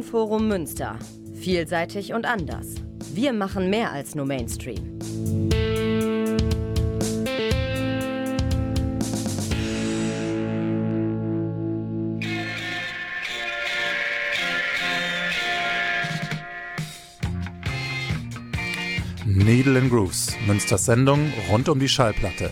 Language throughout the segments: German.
Medienforum Münster. Vielseitig und anders. Wir machen mehr als nur Mainstream. Needle and Grooves, Münsters Sendung rund um die Schallplatte.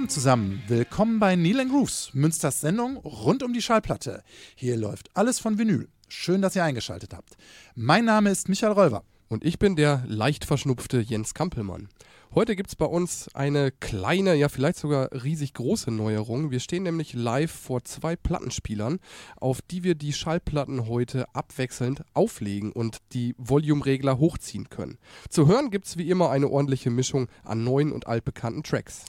Abend zusammen. Willkommen bei Neil Grooves, Münsters Sendung rund um die Schallplatte. Hier läuft alles von Vinyl. Schön, dass ihr eingeschaltet habt. Mein Name ist Michael Räuber. Und ich bin der leicht verschnupfte Jens Kampelmann. Heute gibt es bei uns eine kleine, ja vielleicht sogar riesig große Neuerung. Wir stehen nämlich live vor zwei Plattenspielern, auf die wir die Schallplatten heute abwechselnd auflegen und die Volumeregler hochziehen können. Zu hören gibt es wie immer eine ordentliche Mischung an neuen und altbekannten Tracks.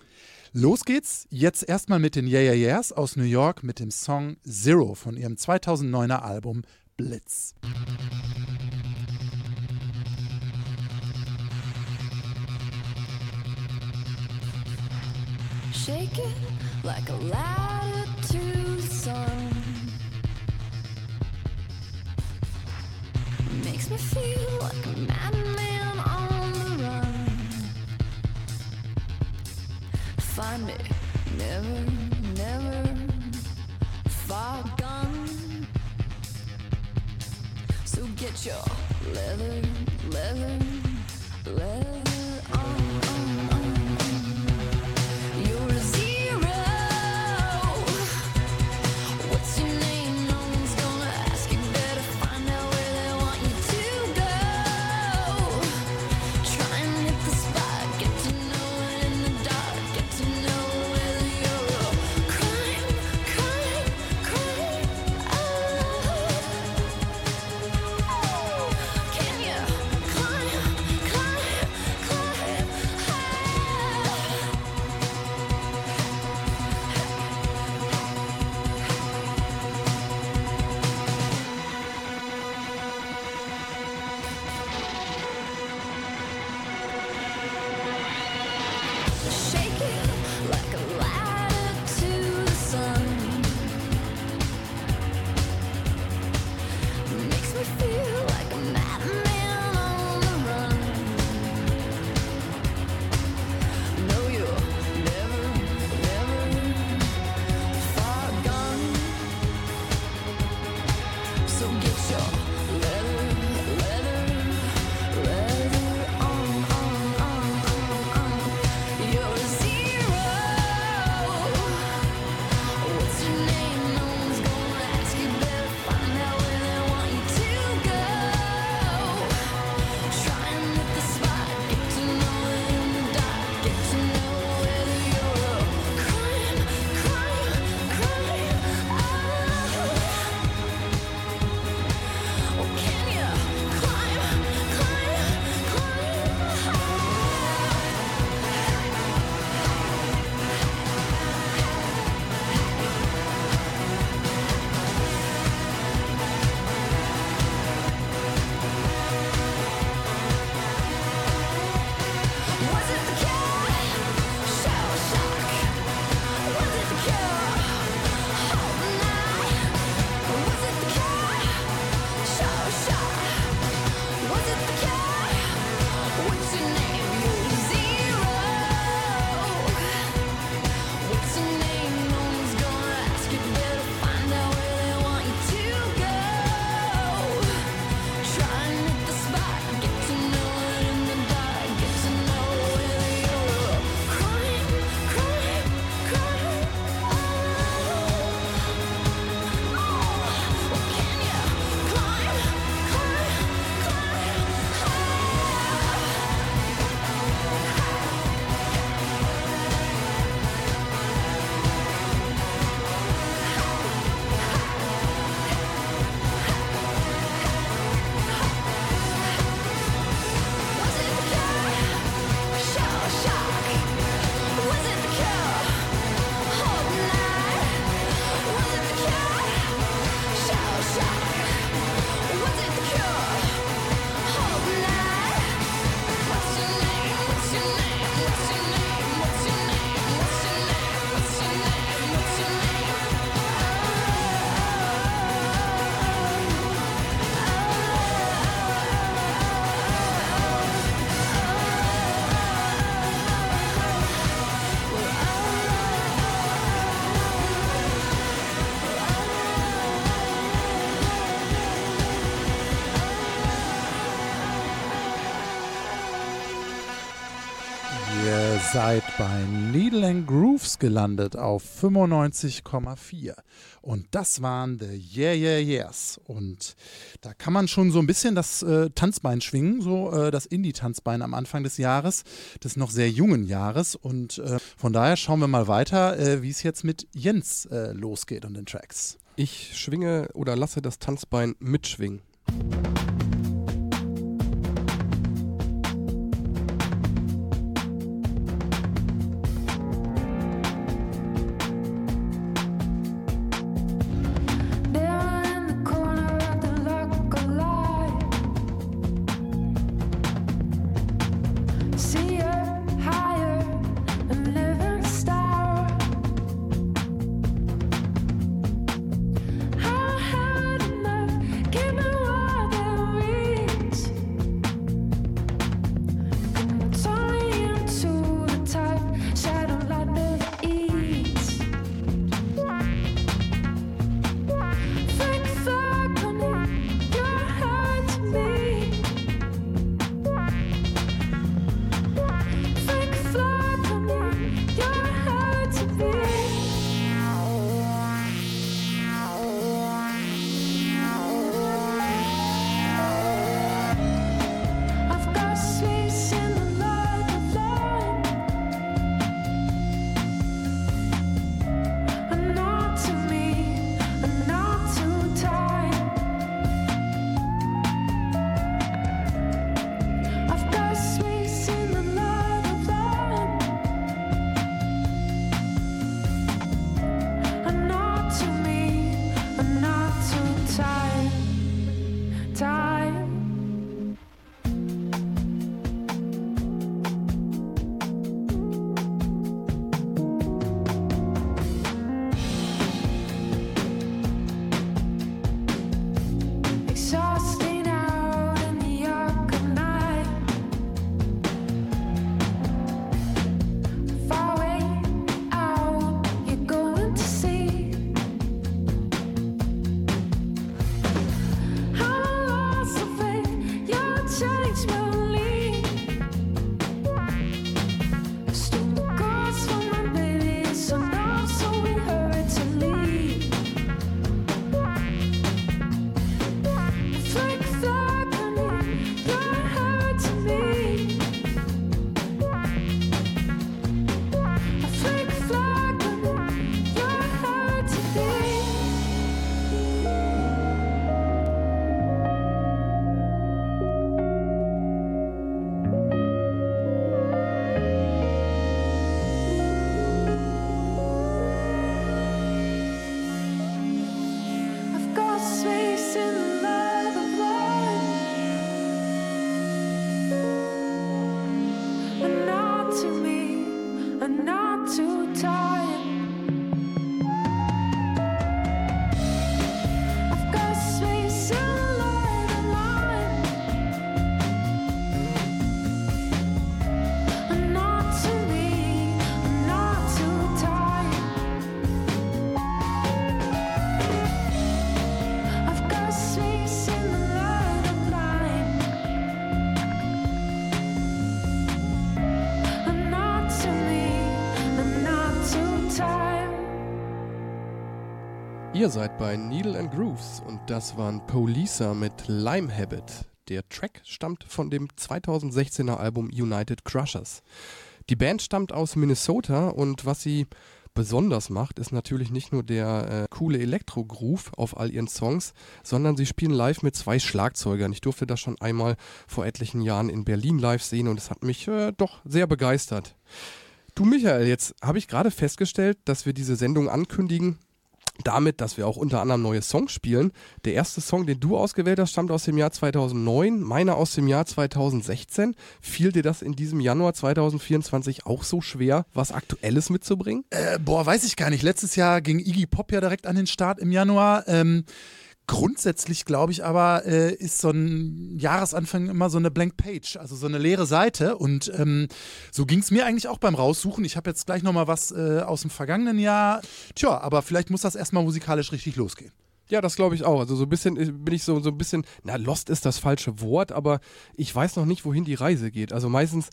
Los geht's jetzt erstmal mit den Yeah Yeah Yeahs aus New York mit dem Song Zero von ihrem 2009er Album Blitz. Shake it like a the sun. Makes me feel like a madman Find me, never, never far gone. So get your leather, leather, leather. Seid bei Needle and Grooves gelandet auf 95,4. Und das waren The Yeah Yeah Yeahs. Und da kann man schon so ein bisschen das äh, Tanzbein schwingen, so äh, das Indie-Tanzbein am Anfang des Jahres, des noch sehr jungen Jahres. Und äh, von daher schauen wir mal weiter, äh, wie es jetzt mit Jens äh, losgeht und den Tracks. Ich schwinge oder lasse das Tanzbein mitschwingen. Ihr seid bei Needle and Grooves und das waren Polisa mit Lime Habit. Der Track stammt von dem 2016er Album United Crushers. Die Band stammt aus Minnesota und was sie besonders macht, ist natürlich nicht nur der äh, coole Elektro-Groove auf all ihren Songs, sondern sie spielen live mit zwei Schlagzeugern. Ich durfte das schon einmal vor etlichen Jahren in Berlin live sehen und es hat mich äh, doch sehr begeistert. Du Michael, jetzt habe ich gerade festgestellt, dass wir diese Sendung ankündigen damit, dass wir auch unter anderem neue Songs spielen. Der erste Song, den du ausgewählt hast, stammt aus dem Jahr 2009, meiner aus dem Jahr 2016. Fiel dir das in diesem Januar 2024 auch so schwer, was Aktuelles mitzubringen? Äh, boah, weiß ich gar nicht. Letztes Jahr ging Iggy Pop ja direkt an den Start im Januar. Ähm, Grundsätzlich glaube ich aber, äh, ist so ein Jahresanfang immer so eine Blank Page, also so eine leere Seite. Und ähm, so ging es mir eigentlich auch beim Raussuchen. Ich habe jetzt gleich nochmal was äh, aus dem vergangenen Jahr. Tja, aber vielleicht muss das erstmal musikalisch richtig losgehen. Ja, das glaube ich auch. Also so ein bisschen äh, bin ich so, so ein bisschen, na, lost ist das falsche Wort, aber ich weiß noch nicht, wohin die Reise geht. Also meistens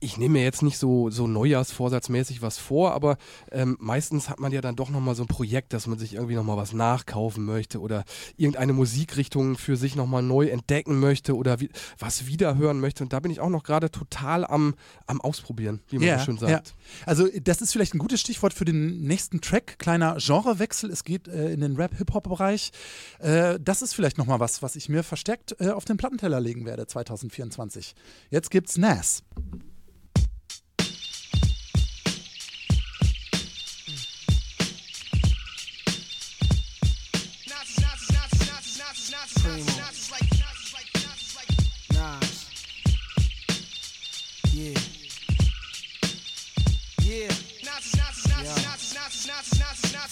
ich nehme mir jetzt nicht so, so Neujahrsvorsatzmäßig was vor, aber ähm, meistens hat man ja dann doch nochmal so ein Projekt, dass man sich irgendwie nochmal was nachkaufen möchte oder irgendeine Musikrichtung für sich nochmal neu entdecken möchte oder wie, was wiederhören möchte. Und da bin ich auch noch gerade total am, am Ausprobieren, wie man so schön sagt. Ja. Also das ist vielleicht ein gutes Stichwort für den nächsten Track. Kleiner Genrewechsel. Es geht äh, in den Rap-Hip-Hop-Bereich. Äh, das ist vielleicht nochmal was, was ich mir verstärkt äh, auf den Plattenteller legen werde 2024. Jetzt gibt's. Nas.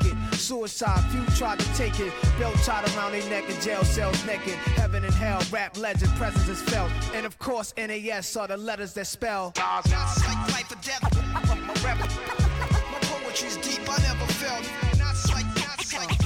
it. Suicide, few tried to take it. Belt tied around their neck in jail cells naked. Heaven and hell, rap legend, presence is felt. And of course, NAS are the letters that spell. Nas is like life or death. My rap, my poetry's deep. I never felt. Nas like, Nas like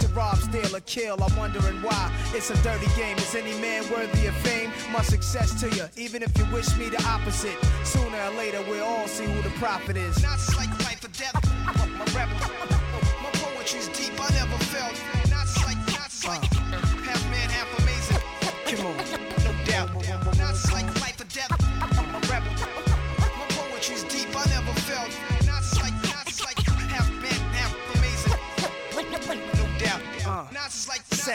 To rob, steal, or kill, I'm wondering why. It's a dirty game. Is any man worthy of fame? My success to you, even if you wish me the opposite. Sooner or later, we'll all see who the prophet is. Is like life or death. My rap, my poetry's deep. I never felt.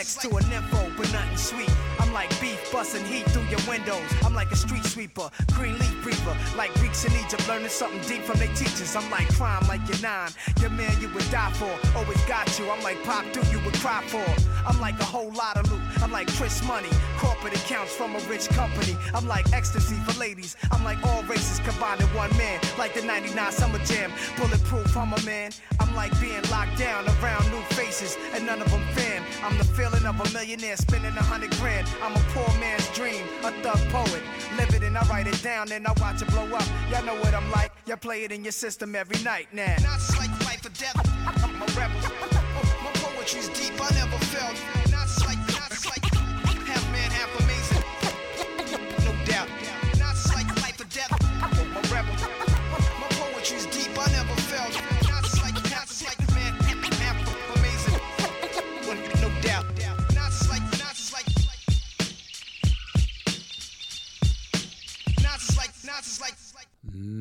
Is to like, a nympho, but nothing sweet. I'm like beef busting heat through your windows. I'm like a street sweeper, green leaf breather. Like Greeks in Egypt, learning something deep from their teachers. I'm like crime, like you're nine. Your man you would die for, always got you. I'm like pop dude you would cry for. I'm like a whole lot of loot. I'm like Chris Money, corporate accounts from a rich company. I'm like ecstasy for ladies. I'm like all races combined in one man. Like the 99 Summer Jam, bulletproof. I'm a man. I'm like being locked down around new faces, and none of them fam. I'm the feeling of a millionaire spending a hundred grand. I'm a poor man's dream, a thug poet. Live it and I write it down, then I watch it blow up. Y'all know what I'm like. Y'all play it in your system every night now. Is like life or death. My rap, my poetry's deep. I never felt.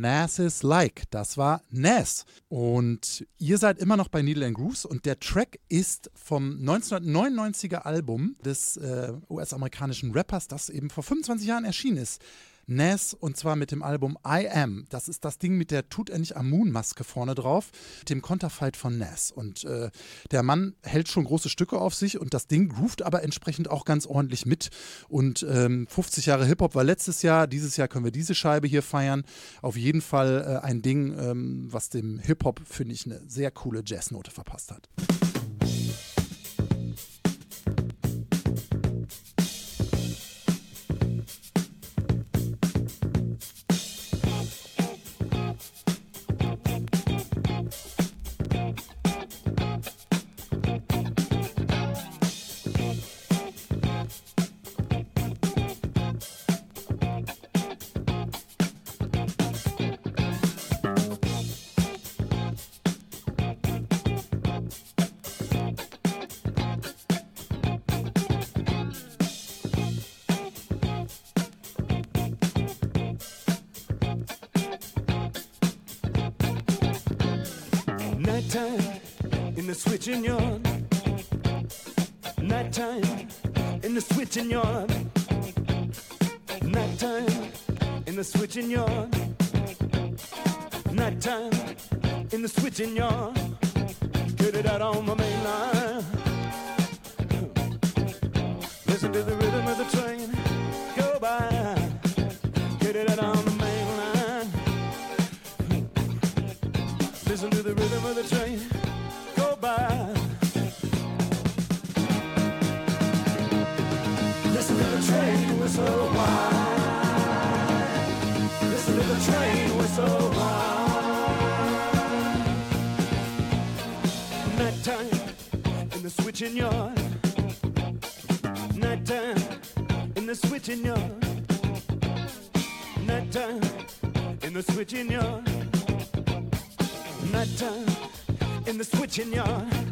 Nas's Like, das war Nas. Und ihr seid immer noch bei Needle and Grooves und der Track ist vom 1999er Album des äh, US-amerikanischen Rappers, das eben vor 25 Jahren erschienen ist. Nas und zwar mit dem Album I Am. Das ist das Ding mit der Tutanchamun-Maske vorne drauf, dem Konterfeit von Nas. Und äh, der Mann hält schon große Stücke auf sich und das Ding groovt aber entsprechend auch ganz ordentlich mit. Und ähm, 50 Jahre Hip-Hop war letztes Jahr, dieses Jahr können wir diese Scheibe hier feiern. Auf jeden Fall äh, ein Ding, ähm, was dem Hip-Hop, finde ich, eine sehr coole Jazznote verpasst hat. Switching yard. Nighttime in the switching yard. Nighttime in the switching yard nighttime in the switching yard.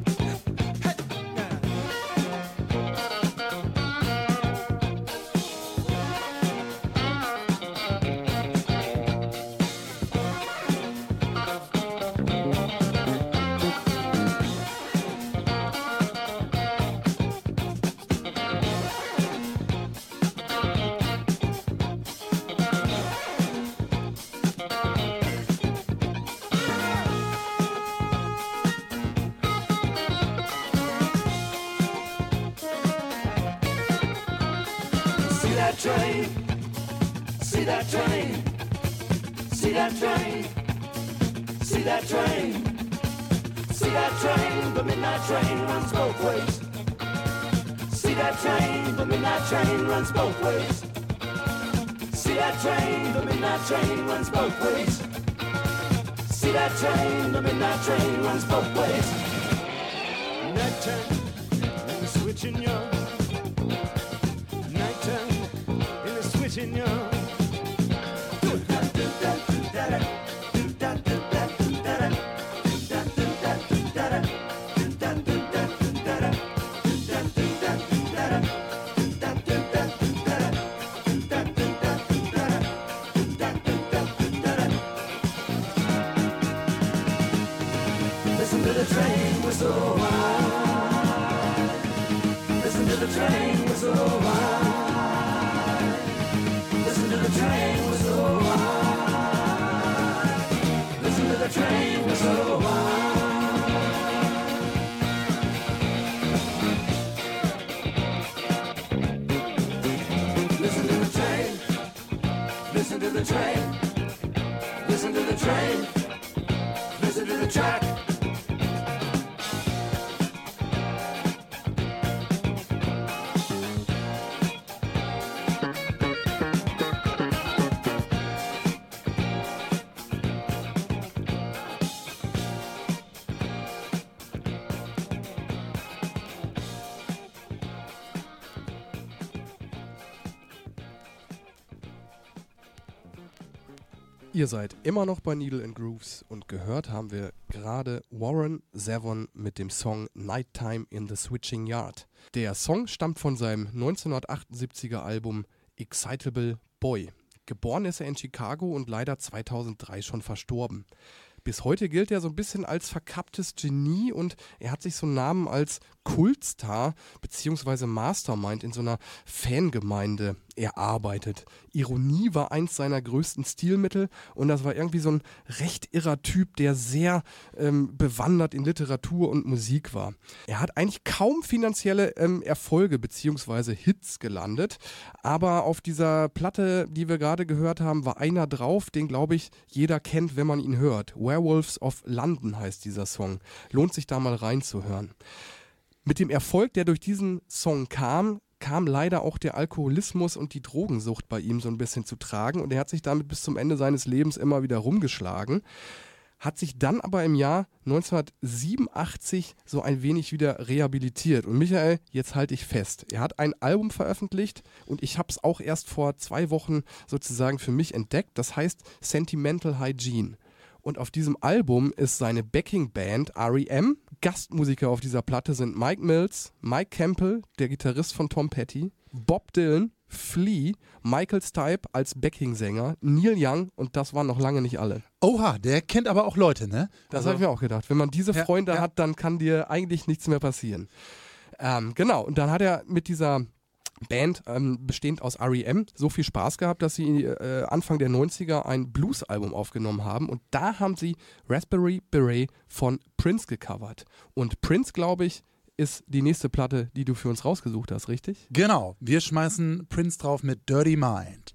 Train runs both ways. See that train? The midnight train runs both ways. Nighttime Ihr seid immer noch bei Needle and Grooves und gehört haben wir gerade Warren Zevon mit dem Song Nighttime in the Switching Yard. Der Song stammt von seinem 1978er Album Excitable Boy. Geboren ist er in Chicago und leider 2003 schon verstorben. Bis heute gilt er so ein bisschen als verkapptes Genie und er hat sich so einen Namen als Kultstar bzw. Mastermind in so einer Fangemeinde erarbeitet. Ironie war eins seiner größten Stilmittel und das war irgendwie so ein recht irrer Typ, der sehr ähm, bewandert in Literatur und Musik war. Er hat eigentlich kaum finanzielle ähm, Erfolge bzw. Hits gelandet, aber auf dieser Platte, die wir gerade gehört haben, war einer drauf, den glaube ich jeder kennt, wenn man ihn hört. Werewolves of London heißt dieser Song. Lohnt sich da mal reinzuhören. Mit dem Erfolg, der durch diesen Song kam, kam leider auch der Alkoholismus und die Drogensucht bei ihm so ein bisschen zu tragen und er hat sich damit bis zum Ende seines Lebens immer wieder rumgeschlagen, hat sich dann aber im Jahr 1987 so ein wenig wieder rehabilitiert. Und Michael, jetzt halte ich fest, er hat ein Album veröffentlicht und ich habe es auch erst vor zwei Wochen sozusagen für mich entdeckt, das heißt Sentimental Hygiene. Und auf diesem Album ist seine Backing-Band REM. Gastmusiker auf dieser Platte sind Mike Mills, Mike Campbell, der Gitarrist von Tom Petty, Bob Dylan, Flea, Michael Stipe als Backing-Sänger, Neil Young und das waren noch lange nicht alle. Oha, der kennt aber auch Leute, ne? Das habe ich mir auch gedacht. Wenn man diese Ja, Freunde ja. hat, dann kann dir eigentlich nichts mehr passieren. Ähm, genau, und dann hat er mit dieser Band, ähm, bestehend aus REM, so viel Spaß gehabt, dass sie äh, Anfang der 90er ein Blues-Album aufgenommen haben und da haben sie Raspberry Beret von Prince gecovert. Und Prince, glaube ich, ist die nächste Platte, die du für uns rausgesucht hast, richtig? Genau, wir schmeißen Prince drauf mit Dirty Mind.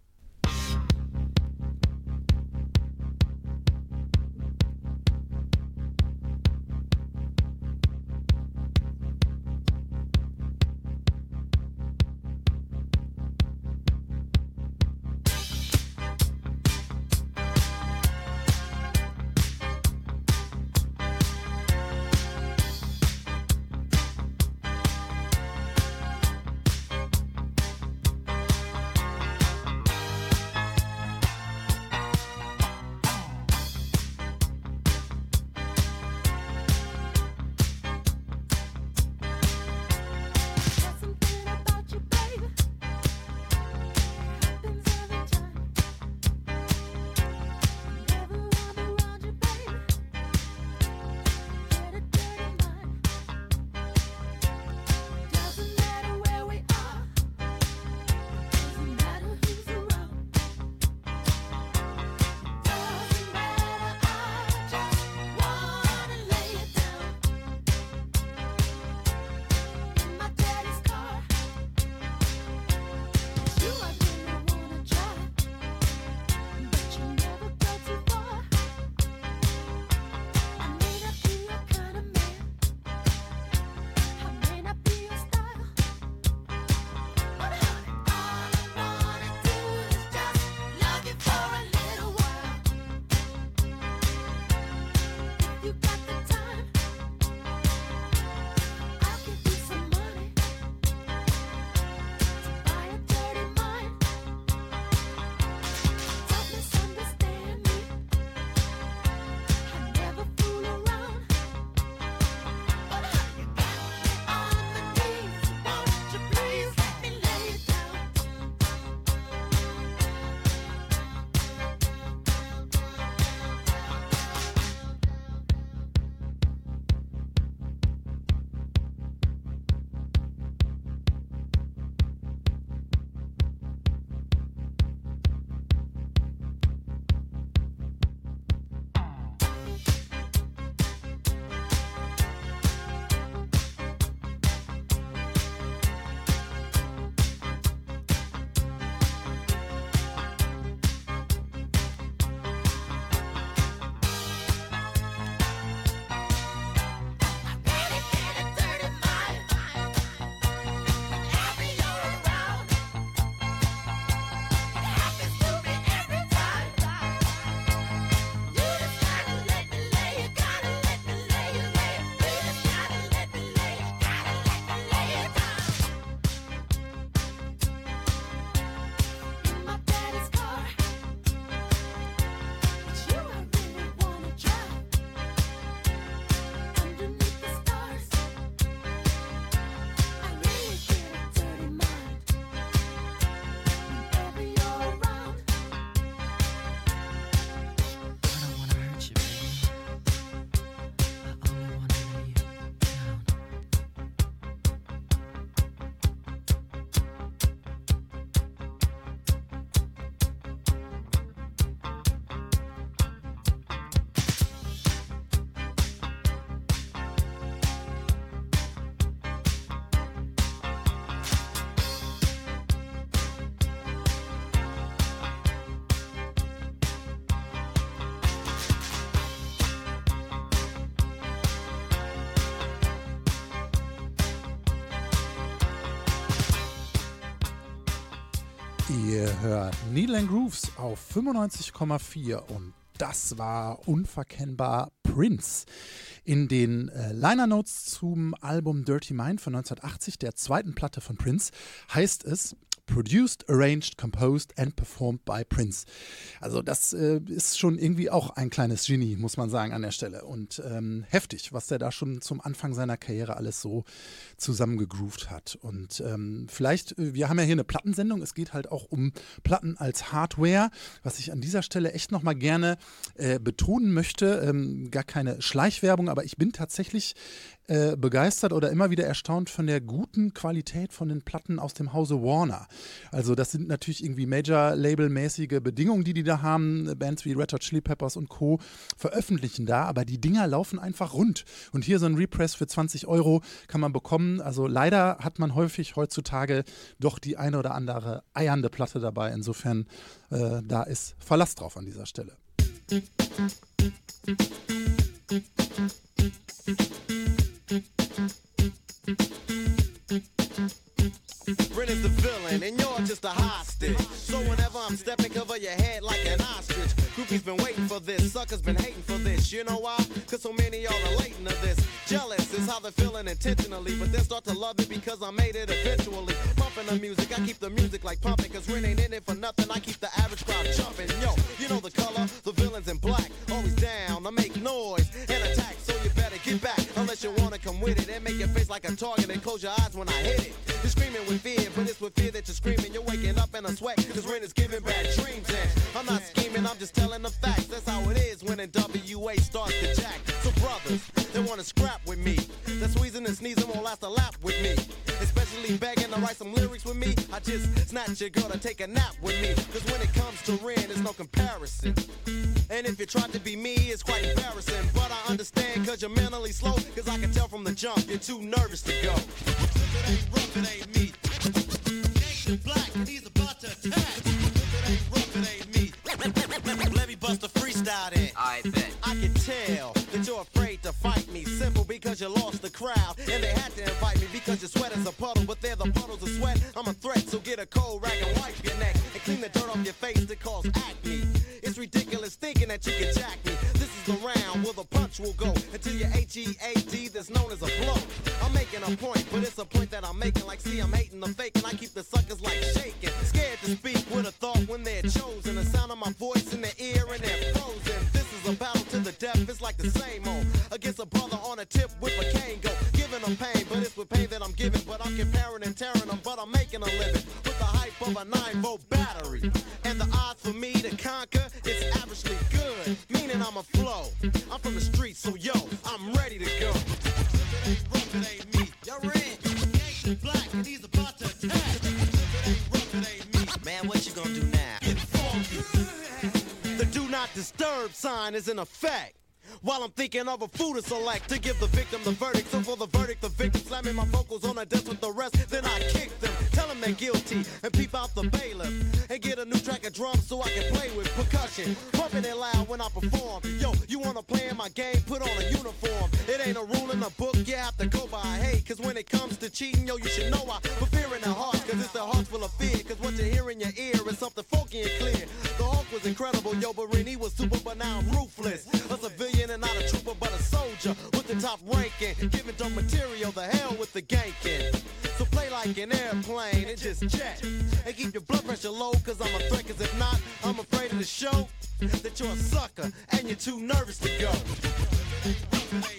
Ihr hört Needle and Grooves auf 95,4 und das war unverkennbar Prince. In den äh, Liner Notes zum Album Dirty Mind von 1980, der zweiten Platte von Prince, heißt es Produced, arranged, composed and performed by Prince. Also das äh, ist schon irgendwie auch ein kleines Genie, muss man sagen, an der Stelle. Und ähm, heftig, was der da schon zum Anfang seiner Karriere alles so zusammengegroovt hat. Und ähm, vielleicht, äh, wir haben ja hier eine Plattensendung, es geht halt auch um Platten als Hardware, was ich an dieser Stelle echt nochmal gerne äh, betonen möchte. Ähm, gar keine Schleichwerbung, aber ich bin tatsächlich äh, begeistert oder immer wieder erstaunt von der guten Qualität von den Platten aus dem Hause Warner. Also das sind natürlich irgendwie Major-Label-mäßige Bedingungen, die die da haben. Bands wie Red Hot Chili Peppers und Co. veröffentlichen da, aber die Dinger laufen einfach rund. Und hier so ein Repress für 20 Euro kann man bekommen. Also leider hat man häufig heutzutage doch die eine oder andere eiernde Platte dabei. Insofern äh, da ist Verlass drauf an dieser Stelle. Ren is the villain, and you're just a hostage. So whenever I'm stepping, cover your head like an ostrich. Groupies been waiting for this, suckers been hating for this. You know why? Cause so many y'all relating to this. Jealous is how they're feeling intentionally, but then start to love it because I made it eventually. Pumping the music, I keep the music like pumping, cause Ren ain't in it for nothing. I keep the average crowd jumping. Yo, you know the color, the villains in black. Always down, to make with it and make your face like a target and close your eyes when I hit it. You're screaming with fear, but it's with fear that you're screaming. You're waking up in a sweat, cause Ren is giving bad dreams. And I'm not scheming, I'm just telling the facts. That's how it is when NWA starts to jack. So, brothers, they wanna scrap with me. That squeezing and sneezing won't last a lap with me. Especially begging to write some lyrics with me. I just snatch your girl to take a nap with me. Cause when it comes to Ren, there's no comparison. And if you try to be me, it's quite embarrassing. But I understand cause you're mentally slow. Cause I can tell from the jump you're too nervous to go. It ain't rough, it ain't me. Nation black and he's about to attack. It ain't rough, it ain't me. Let me bust a freestyle then. I bet. I can tell that you're afraid to fight me. Simple because you lost the crowd. And they had to invite me because your sweat is a puddle. But they're the will go until your H-E-A-D that's known as a blow. I'm making a point, but it's a point that I'm making. Like, see, I'm hating the fake, and I keep the suckers like shaking. Scared to speak with a thought when they're chosen. The sound of my voice in their ear and they're frozen. This is a battle to the death, it's like the same old. Against a brother on a tip with a cane go. Giving them pain, but it's with pain that I'm giving. But I'm comparing and tearing them, but I'm making a living. With the hype of a 9 volt battery. Is in effect. While I'm thinking of a food to select to give the victim the verdict. So for the verdict, the victim slamming my vocals on a desk with the rest. Then I kick them, tell them they're guilty, and peep out the bailiff. And get a new track of drums so I can play with percussion. Pumping it loud when I perform. Yo, you wanna play in my game? Put on a uniform. It ain't a rule in the book, you have to go by. Hey, cause when it comes to cheating, yo, you should know I put fear in the heart. Cause it's the heart full of fear. Cause what you hear in your ear is something funky and clear. The Hulk was incredible, yo, but Rennie was super, but now I'm ruthless. A civilian with the top ranking. Giving dumb material, the hell with the ganking. So play like an airplane and just jet. And keep your blood pressure low, cause I'm a threat. Cause if not, I'm afraid of the show that you're a sucker and you're too nervous to go.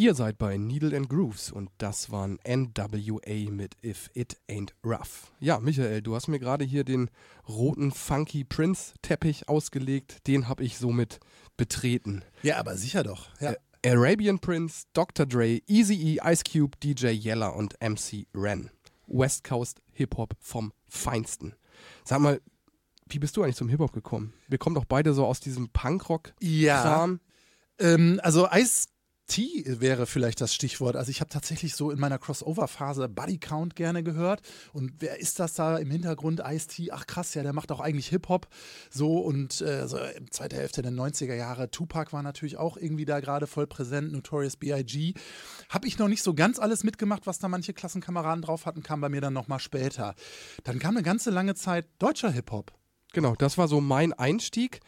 Ihr seid bei Needle and Grooves und das waren NWA mit If It Ain't Rough. Ja, Michael, du hast mir gerade hier den roten Funky Prince Teppich ausgelegt. Den habe ich somit betreten. Ja, aber sicher doch. Ja. Arabian Prince, Dr. Dre, Eazy-E, Ice Cube, DJ Yella und MC Ren. West Coast Hip-Hop vom Feinsten. Sag mal, Wie bist du eigentlich zum Hip-Hop gekommen? Wir kommen doch beide so aus diesem Punkrock-Kram. Ja. Ähm, also Ice T wäre vielleicht das Stichwort. Also ich habe tatsächlich so in meiner Crossover-Phase Buddy Count gerne gehört. Und wer ist das da im Hintergrund? Ice T, ach krass, ja, der macht auch eigentlich Hip-Hop. So und äh, so in zweiter Hälfte der 90er Jahre. Tupac war natürlich auch irgendwie da gerade voll präsent. Notorious B.I.G. Habe ich noch nicht so ganz alles mitgemacht, was da manche Klassenkameraden drauf hatten, kam bei mir dann nochmal später. Dann kam eine ganze lange Zeit deutscher Hip-Hop. Genau, das war so mein Einstieg.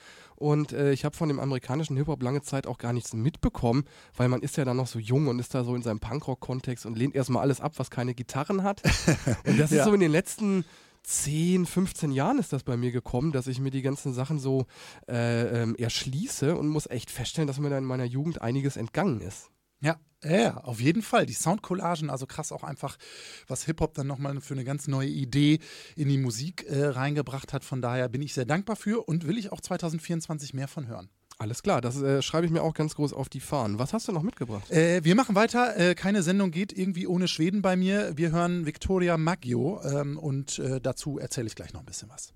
Und äh, ich habe von dem amerikanischen Hip-Hop lange Zeit auch gar nichts mitbekommen, weil man ist ja dann noch so jung und ist da so in seinem Punkrock-Kontext und lehnt erstmal alles ab, was keine Gitarren hat. und das ist Ja. so in den letzten 10, 15 Jahren ist das bei mir gekommen, dass ich mir die ganzen Sachen so äh, ähm, erschließe und muss echt feststellen, dass mir da in meiner Jugend einiges entgangen ist. Ja, ja, auf jeden Fall. Die Soundcollagen, also krass auch einfach, was Hip-Hop dann nochmal für eine ganz neue Idee in die Musik äh, reingebracht hat. Von daher bin ich sehr dankbar für und will ich auch 2024 mehr von hören. Alles klar, das äh, schreibe ich mir auch ganz groß auf die Fahnen. Was hast du noch mitgebracht? Äh, wir machen weiter. Äh, keine Sendung geht irgendwie ohne Schweden bei mir. Wir hören Victoria Maggio ähm, und äh, dazu erzähle ich gleich noch ein bisschen was.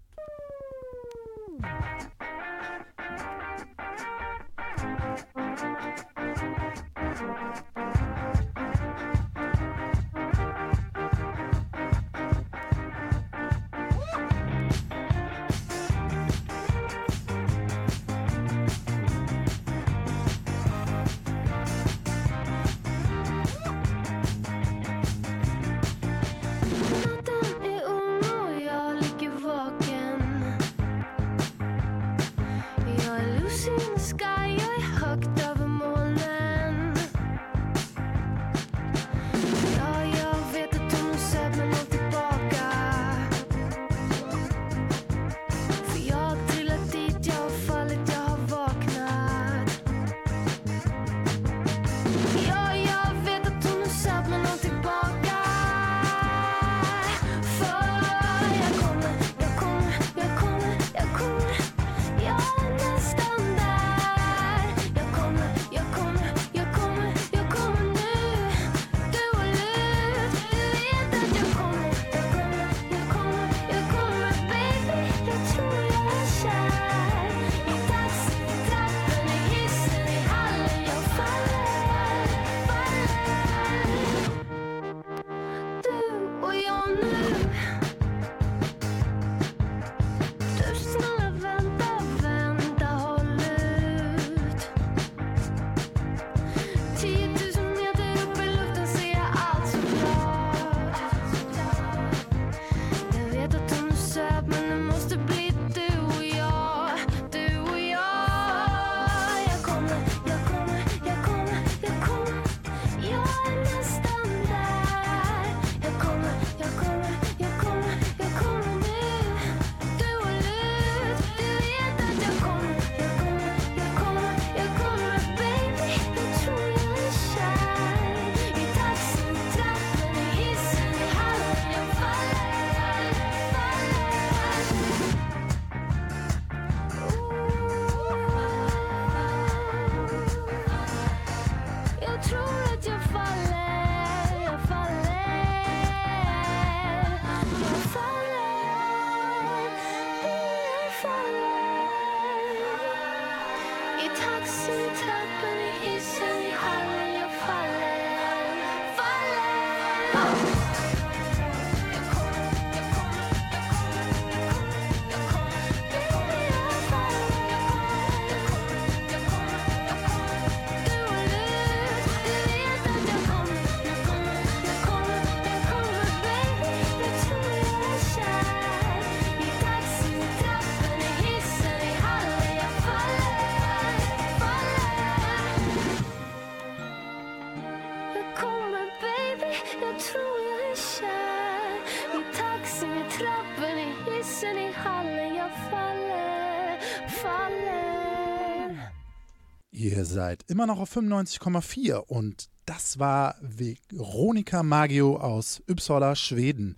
Seid immer noch auf 95,4 und das war Veronika Maggio aus Uppsala, Schweden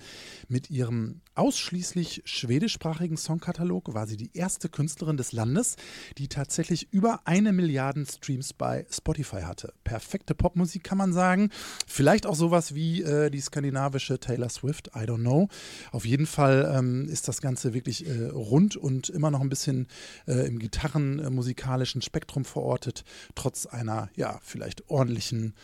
mit ihrem ausschließlich schwedischsprachigen Songkatalog war sie die erste Künstlerin des Landes, die tatsächlich über eine Milliarde Streams bei Spotify hatte. Perfekte Popmusik kann man sagen. Vielleicht auch sowas wie äh, die skandinavische Taylor Swift, I don't know. Auf jeden Fall ähm, ist das Ganze wirklich äh, rund und immer noch ein bisschen äh, im gitarrenmusikalischen Spektrum verortet, trotz einer, ja, vielleicht ordentlichen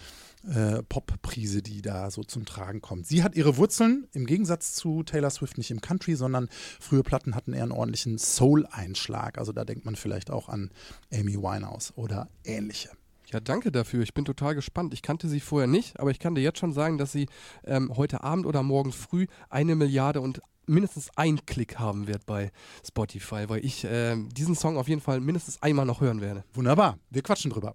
äh, Pop-Prise, die da so zum Tragen kommt. Sie hat ihre Wurzeln im Gegensatz zu Taylor Swift nicht im Country, sondern frühe Platten hatten eher einen ordentlichen Soul-Einschlag. Also da denkt man vielleicht auch an Amy Winehouse oder ähnliche. Ja, danke dafür. Ich bin total gespannt. Ich kannte sie vorher nicht, aber ich kann dir jetzt schon sagen, dass sie ähm, heute Abend oder morgen früh eine Milliarde und mindestens ein Klick haben wird bei Spotify, weil ich ähm, diesen Song auf jeden Fall mindestens einmal noch hören werde. Wunderbar, wir quatschen drüber.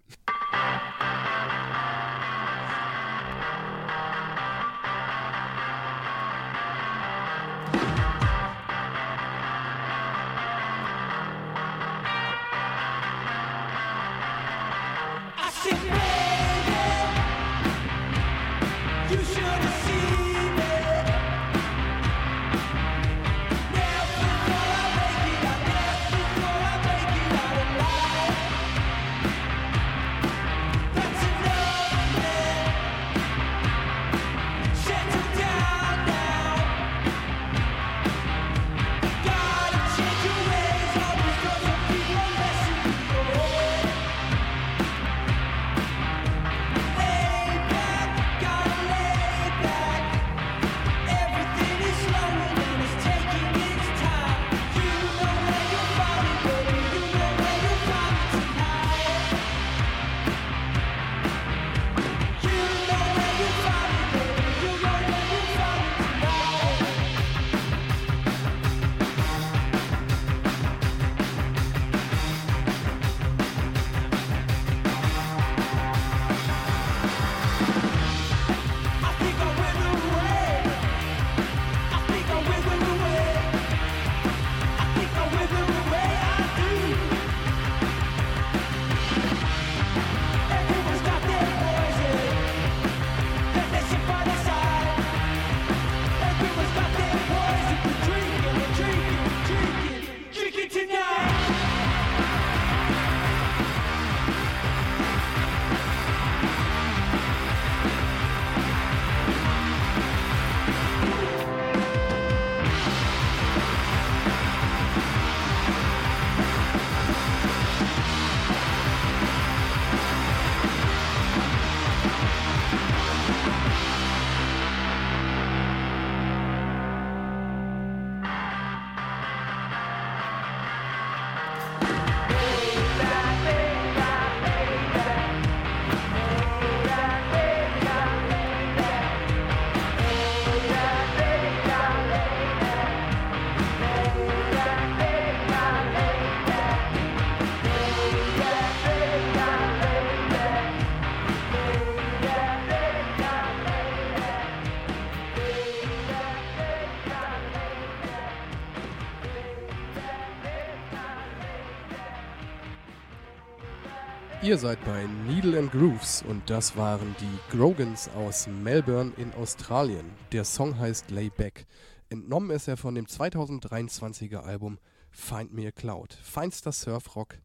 Ihr seid bei Needle and Grooves und das waren die Grogans aus Melbourne in Australien. Der Song heißt Lay Back. Entnommen ist er von dem 2023er Album Find Me a Cloud. Feinster Surfrock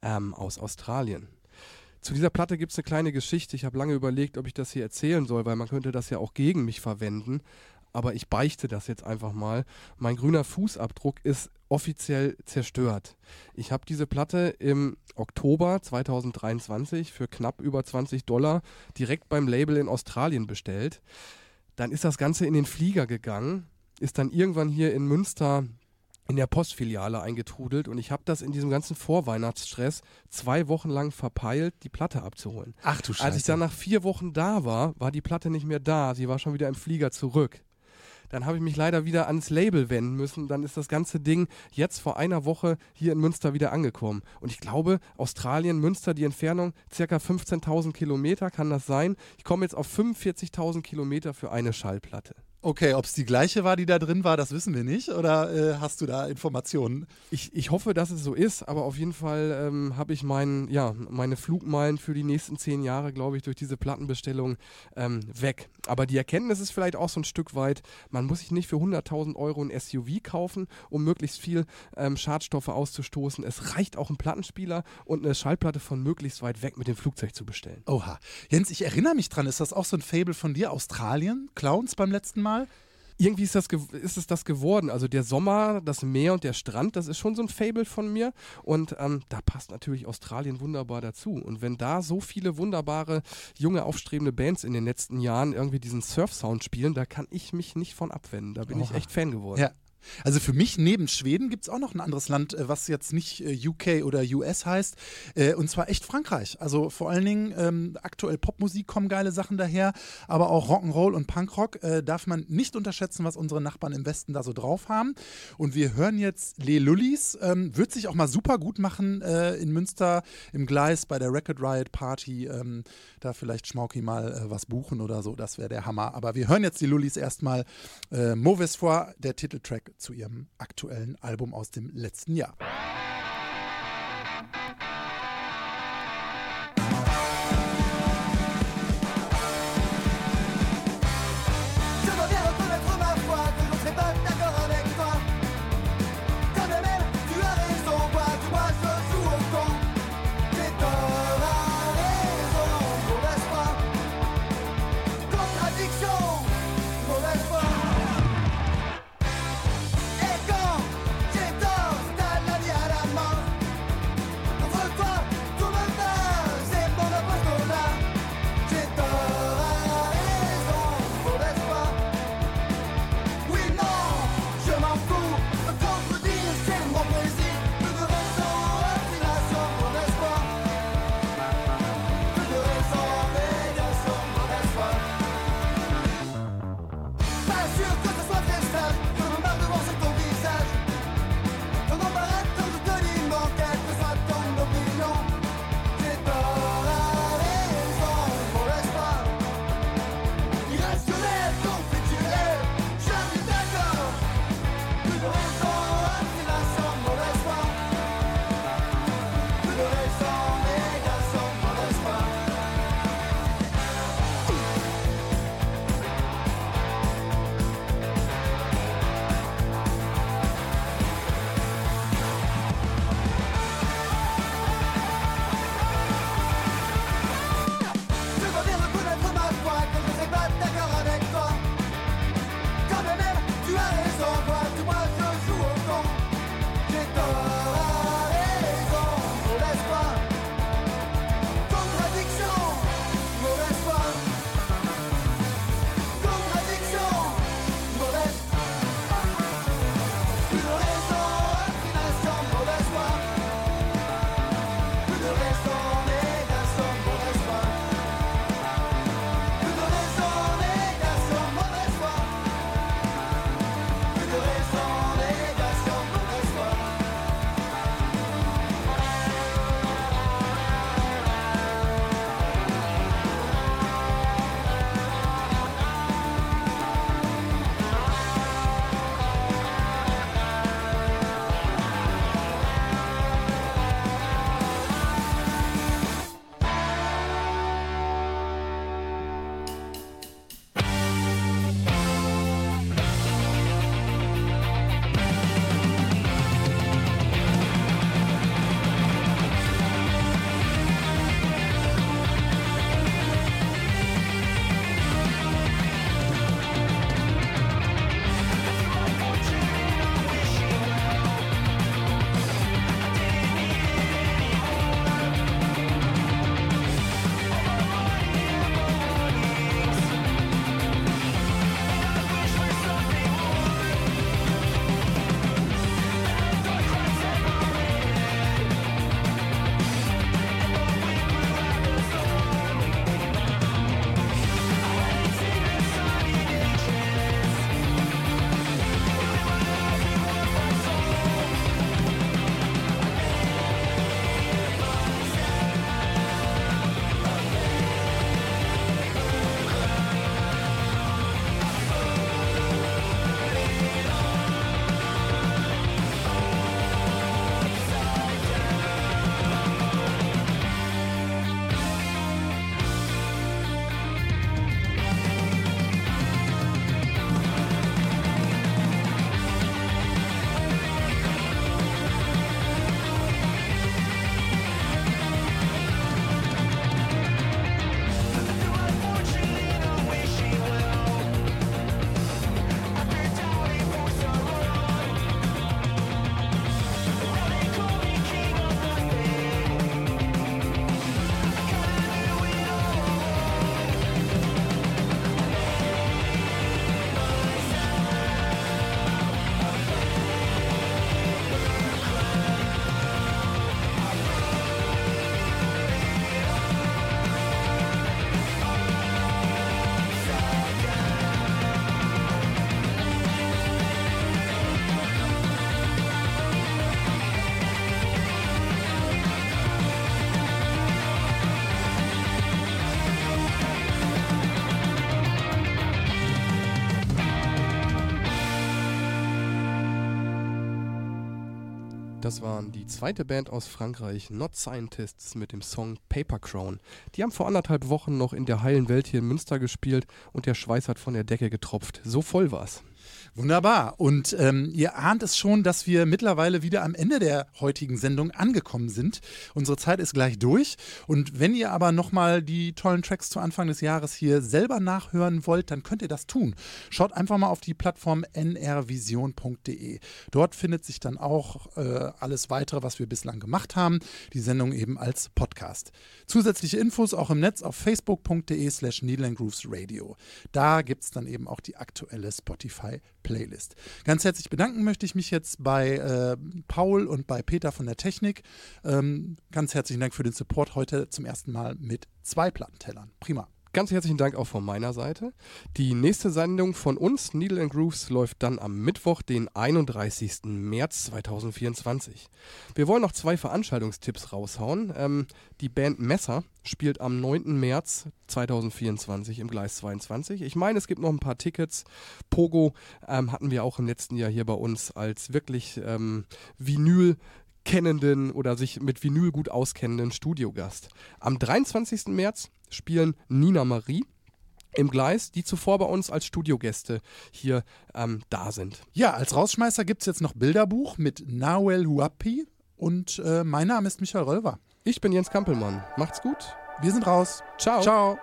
ähm, aus Australien. Zu dieser Platte gibt es eine kleine Geschichte. Ich habe lange überlegt, ob ich das hier erzählen soll, weil man könnte das ja auch gegen mich verwenden. Aber ich beichte das jetzt einfach mal. Mein grüner Fußabdruck ist offiziell zerstört. Ich habe diese Platte im Oktober 2023 für knapp über 20 Dollar direkt beim Label in Australien bestellt. Dann ist das Ganze in den Flieger gegangen, ist dann irgendwann hier in Münster in der Postfiliale eingetrudelt und ich habe das in diesem ganzen Vorweihnachtsstress zwei Wochen lang verpeilt, die Platte abzuholen. Ach du Scheiße. Als ich dann nach vier Wochen da war, war die Platte nicht mehr da. Sie war schon wieder im Flieger zurück. Dann habe ich mich leider wieder ans Label wenden müssen. Dann ist das ganze Ding jetzt vor einer Woche hier in Münster wieder angekommen. Und ich glaube, Australien, Münster, die Entfernung circa 15.000 Kilometer kann das sein. Ich komme jetzt auf 45.000 Kilometer für eine Schallplatte. Okay, ob es die gleiche war, die da drin war, das wissen wir nicht. Oder äh, hast du da Informationen? Ich, ich hoffe, dass es so ist, aber auf jeden Fall ähm, habe ich mein, ja, meine Flugmeilen für die nächsten zehn Jahre, glaube ich, durch diese Plattenbestellung ähm, weg. Aber die Erkenntnis ist vielleicht auch so ein Stück weit, man muss sich nicht für 100.000 Euro ein SUV kaufen, um möglichst viel ähm, Schadstoffe auszustoßen. Es reicht auch ein Plattenspieler und eine Schallplatte von möglichst weit weg mit dem Flugzeug zu bestellen. Oha. Jens, ich erinnere mich dran, ist das auch so ein Fable von dir? Australien? Clowns beim letzten Mal? Irgendwie ist, das ist es das geworden. Also der Sommer, das Meer und der Strand, das ist schon so ein Fable von mir. Und ähm, da passt natürlich Australien wunderbar dazu. Und wenn da so viele wunderbare, junge, aufstrebende Bands in den letzten Jahren irgendwie diesen Surf-Sound spielen, da kann ich mich nicht von abwenden. Da bin ich Oha. echt Fan geworden. Ja. Also für mich neben Schweden gibt es auch noch ein anderes Land, äh, was jetzt nicht äh, UK oder US heißt, äh, und zwar echt Frankreich. Also vor allen Dingen ähm, aktuell Popmusik kommen geile Sachen daher, aber auch Rock'n'Roll und Punkrock äh, darf man nicht unterschätzen, was unsere Nachbarn im Westen da so drauf haben. Und wir hören jetzt Le Lullis, ähm, wird sich auch mal super gut machen äh, in Münster im Gleis bei der Record Riot Party. Ähm, da vielleicht Schmauki mal äh, was buchen oder so, das wäre der Hammer. Aber wir hören jetzt die Lullis erstmal. Äh, Mauvaise Foi, der Titeltrack zu ihrem aktuellen Album aus dem letzten Jahr. Das waren die zweite Band aus Frankreich, Not Scientists, mit dem Song Paper Crown. Die haben vor anderthalb Wochen noch in der heilen Welt hier in Münster gespielt und der Schweiß hat von der Decke getropft. So voll war's. Wunderbar. Und ähm, ihr ahnt es schon, dass wir mittlerweile wieder am Ende der heutigen Sendung angekommen sind. Unsere Zeit ist gleich durch. Und wenn ihr aber nochmal die tollen Tracks zu Anfang des Jahres hier selber nachhören wollt, dann könnt ihr das tun. Schaut einfach mal auf die Plattform nrvision.de. Dort findet sich dann auch äh, alles weitere, was wir bislang gemacht haben. Die Sendung eben als Podcast. Zusätzliche Infos auch im Netz auf facebook.de slash Radio. Da gibt es dann eben auch die aktuelle Spotify Playlist. Ganz herzlich bedanken möchte ich mich jetzt bei äh, Paul und bei Peter von der Technik. Ähm, ganz herzlichen Dank für den Support heute zum ersten Mal mit zwei Plattentellern. Prima. Ganz herzlichen Dank auch von meiner Seite. Die nächste Sendung von uns, Needle and Grooves, läuft dann am Mittwoch, den 31. März 2024. Wir wollen noch zwei Veranstaltungstipps raushauen. Ähm, die Band Messer spielt am 9. März 2024 im Gleis 22. Ich meine, es gibt noch ein paar Tickets. Pogo ähm, hatten wir auch im letzten Jahr hier bei uns als wirklich ähm, Vinyl kennenden oder sich mit Vinyl gut auskennenden Studiogast. Am 23. März spielen Nina Marie im Gleis, die zuvor bei uns als Studiogäste hier ähm, da sind. Ja, als Rausschmeißer gibt es jetzt noch Bilderbuch mit Nawel Huapi und äh, mein Name ist Michael Rölver. Ich bin Jens Kampelmann. Macht's gut. Wir sind raus. Ciao. Ciao.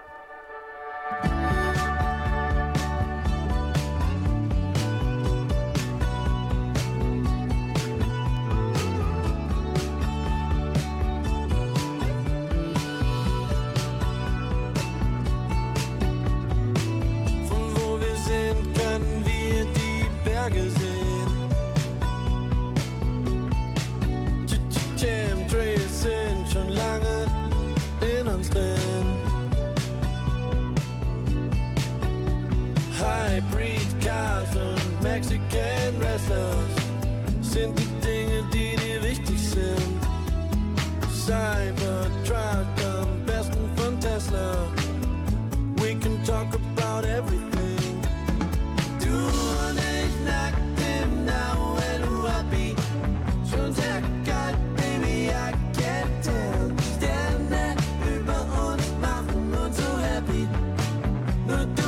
Nur